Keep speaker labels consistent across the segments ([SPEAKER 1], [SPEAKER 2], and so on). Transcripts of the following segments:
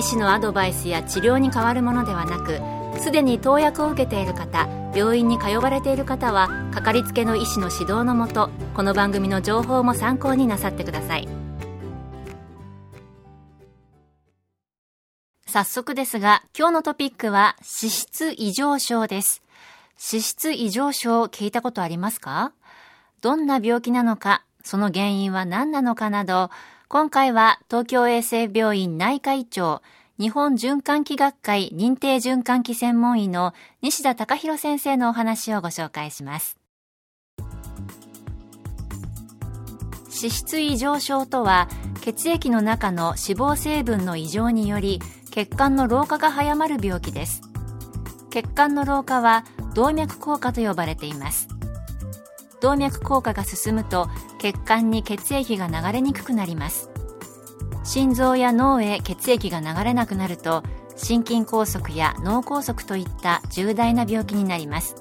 [SPEAKER 1] 医師のアドバイスや治療に変わるものではなくすでに投薬を受けている方病院に通われている方はかかりつけの医師の指導のもとこの番組の情報も参考になさってください。早速ですが今日のトピックは脂質異常症です。脂質異常症聞いたことありますか？どんな病気なのかその原因は何なのかなど今回は東京衛生病院内科医長、日本循環器学会認定循環器専門医の西田隆弘先生のお話をご紹介します。脂質異常症とは血液の中の脂肪成分の異常により血管の老化が早まる病気です。血管の老化は動脈硬化と呼ばれています。動脈硬化が進むと血管に血液が流れにくくなります。心臓や脳へ血液が流れなくなると心筋梗塞や脳梗塞といった重大な病気になります。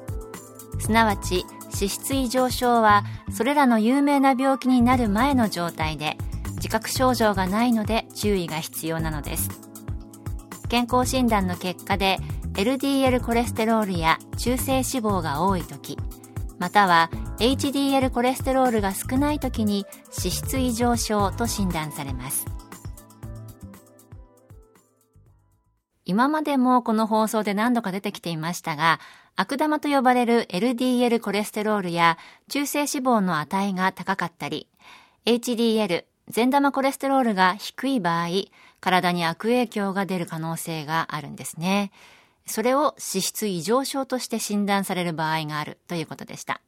[SPEAKER 1] すなわち脂質異常症はそれらの有名な病気になる前の状態で自覚症状がないので注意が必要なのです。健康診断の結果で LDL コレステロールや中性脂肪が多い時または HDL コレステロールが少ない時に脂質異常症と診断されます。今までもこの放送で何度か出てきていましたが悪玉と呼ばれる LDL コレステロールや中性脂肪の値が高かったり HDL 善玉コレステロールが低い場合体に悪影響が出る可能性があるんですね。それを脂質異常症として診断される場合があるということでした。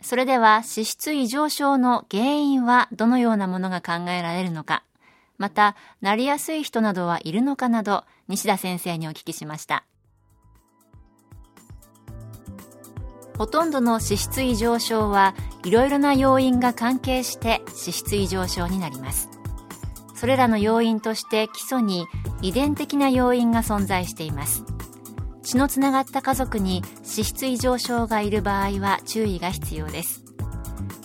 [SPEAKER 1] それでは脂質異常症の原因はどのようなものが考えられるのか、また、なりやすい人などはいるのかなど、西田先生にお聞きしました。ほとんどの脂質異常症はいろいろな要因が関係して脂質異常症になります。それらの要因として基礎に遺伝的な要因が存在しています。血のつながった家族に脂質異常症がいる場合は注意が必要です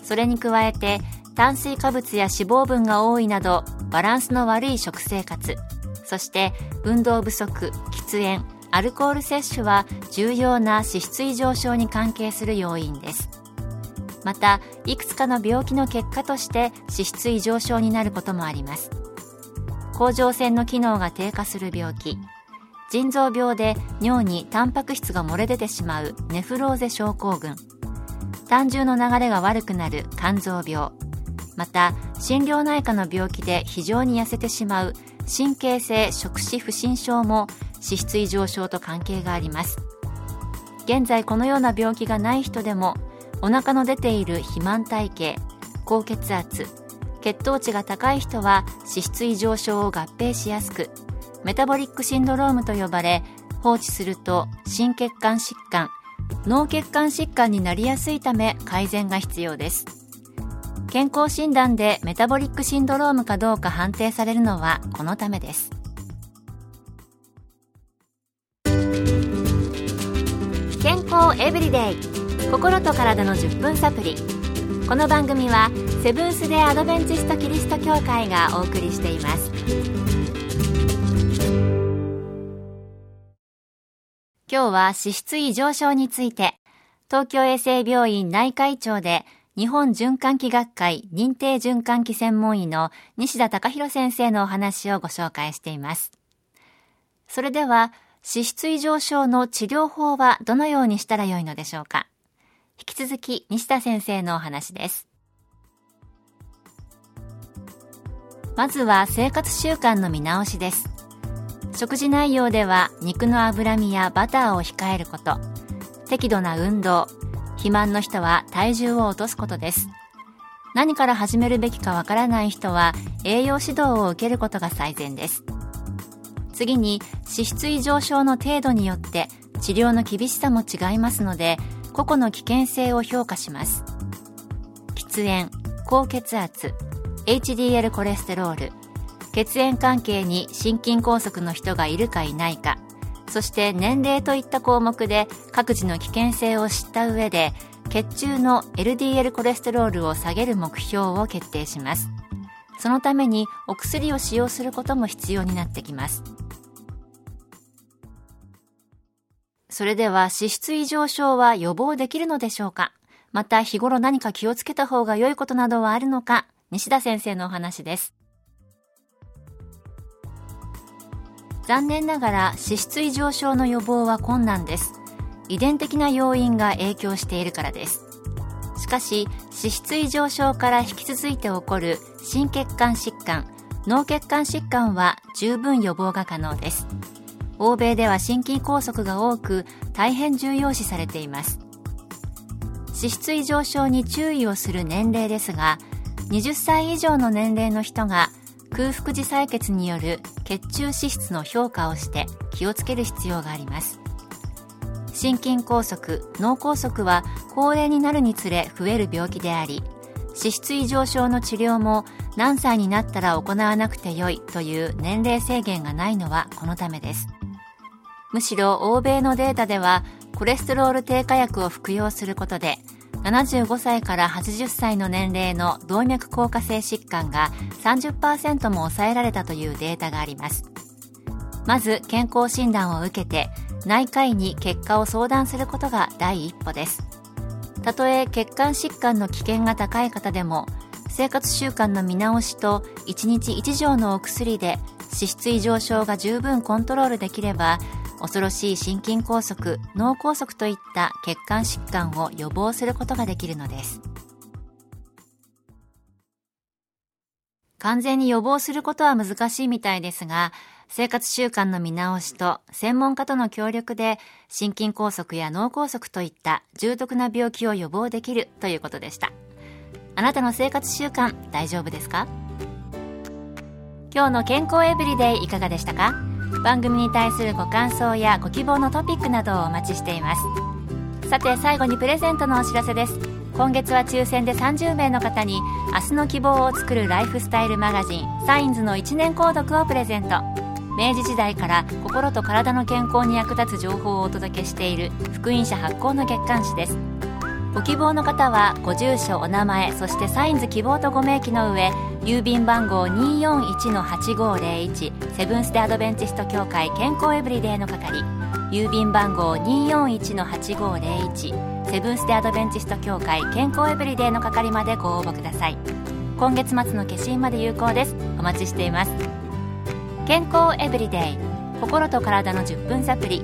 [SPEAKER 1] それに加えて炭水化物や脂肪分が多いなどバランスの悪い食生活。そして運動不足喫煙アルコール摂取は重要な脂質異常症に関係する要因です。またいくつかの病気の結果として脂質異常症になることもあります。甲状腺の機能が低下する病気。腎臓病で尿にタンパク質が漏れ出てしまうネフローゼ症候群。胆汁の流れが悪くなる肝臓病。また心療内科の病気で非常に痩せてしまう神経性食脂不振症も脂質異常症と関係があります。現在このような病気がない人でもお腹の出ている肥満体型高血圧血糖値が高い人は脂質異常症を合併しやすくメタボリックシンドロームと呼ばれ放置すると心血管疾患脳血管疾患になりやすいため改善が必要です。健康診断でメタボリックシンドロームかどうか判定されるのはこのためです。健康エブリデイ。心と体の10分サプリ。この番組はセブンス・デ・アドベンチスト・キリスト教会がお送りしています。今日は脂質異常症について、東京衛生病院内科医長で日本循環器学会認定循環器専門医の西田隆弘先生のお話をご紹介しています。それでは、脂質異常症の治療法はどのようにしたらよいのでしょうか引き続き西田先生のお話です。まずは生活習慣の見直しです。食事内容では肉の脂身やバターを控えること適度な運動肥満の人は体重を落とすことです。何から始めるべきかわからない人は栄養指導を受けることが最善です。次に脂質異常症の程度によって治療の厳しさも違いますので個々の危険性を評価します。喫煙高血圧 HDL コレステロール。血縁関係に心筋梗塞の人がいるかいないか。そして年齢といった項目で各自の危険性を知った上で血中の LDL コレステロールを下げる目標を決定します。そのためにお薬を使用することも必要になってきます。それでは脂質異常症は予防できるのでしょうか？また日頃何か気をつけた方が良いことなどはあるのか？西田先生のお話です。残念ながら脂質異常症の予防は困難です。遺伝的な要因が影響しているからです。しかし脂質異常症から引き続いて起こる心血管疾患脳血管疾患は十分予防が可能です。欧米では心筋梗塞が多く大変重要視されています。脂質異常症に注意をする年齢ですが20歳以上の年齢の人が空腹時採血による血中脂質の評価をして気をつける必要があります。心筋梗塞脳梗塞は高齢になるにつれ増える病気であり脂質異常症の治療も何歳になったら行わなくてよいという年齢制限がないのはこのためです。むしろ欧米のデータではコレステロール低下薬を服用することで75歳から80歳の年齢の動脈硬化性疾患が30%も抑えられたというデータがあります。まず健康診断を受けて内科医に結果を相談することが第一歩です。たとえ血管疾患の危険が高い方でも生活習慣の見直しと1日1錠のお薬で脂質異常症が十分コントロールできれば恐ろしい心筋梗塞脳梗塞といった血管疾患を予防することができるのです。完全に予防することは難しいみたいですが生活習慣の見直しと専門家との協力で心筋梗塞や脳梗塞といった重篤な病気を予防できるということでした。あなたの生活習慣大丈夫ですか？今日の健康エブリデイいかがでしたか？番組に対するご感想やご希望のトピックなどをお待ちしています。さて最後にプレゼントのお知らせです。今月は抽選で30名の方に明日の希望を作るライフスタイルマガジンサインズの1年購読をプレゼント。明治時代から心と体の健康に役立つ情報をお届けしている福音社発行の月刊誌です。ご希望の方はご住所お名前そしてサインズ希望とご明記の上郵便番号241-8501セブンス・デ・アドベンチスト協会健康エブリデイの係郵便番号241-8501セブンス・デ・アドベンチスト協会健康エブリデイの係までご応募ください。今月末の消印まで有効です。お待ちしています。健康エブリデイ心と体の10分サプリ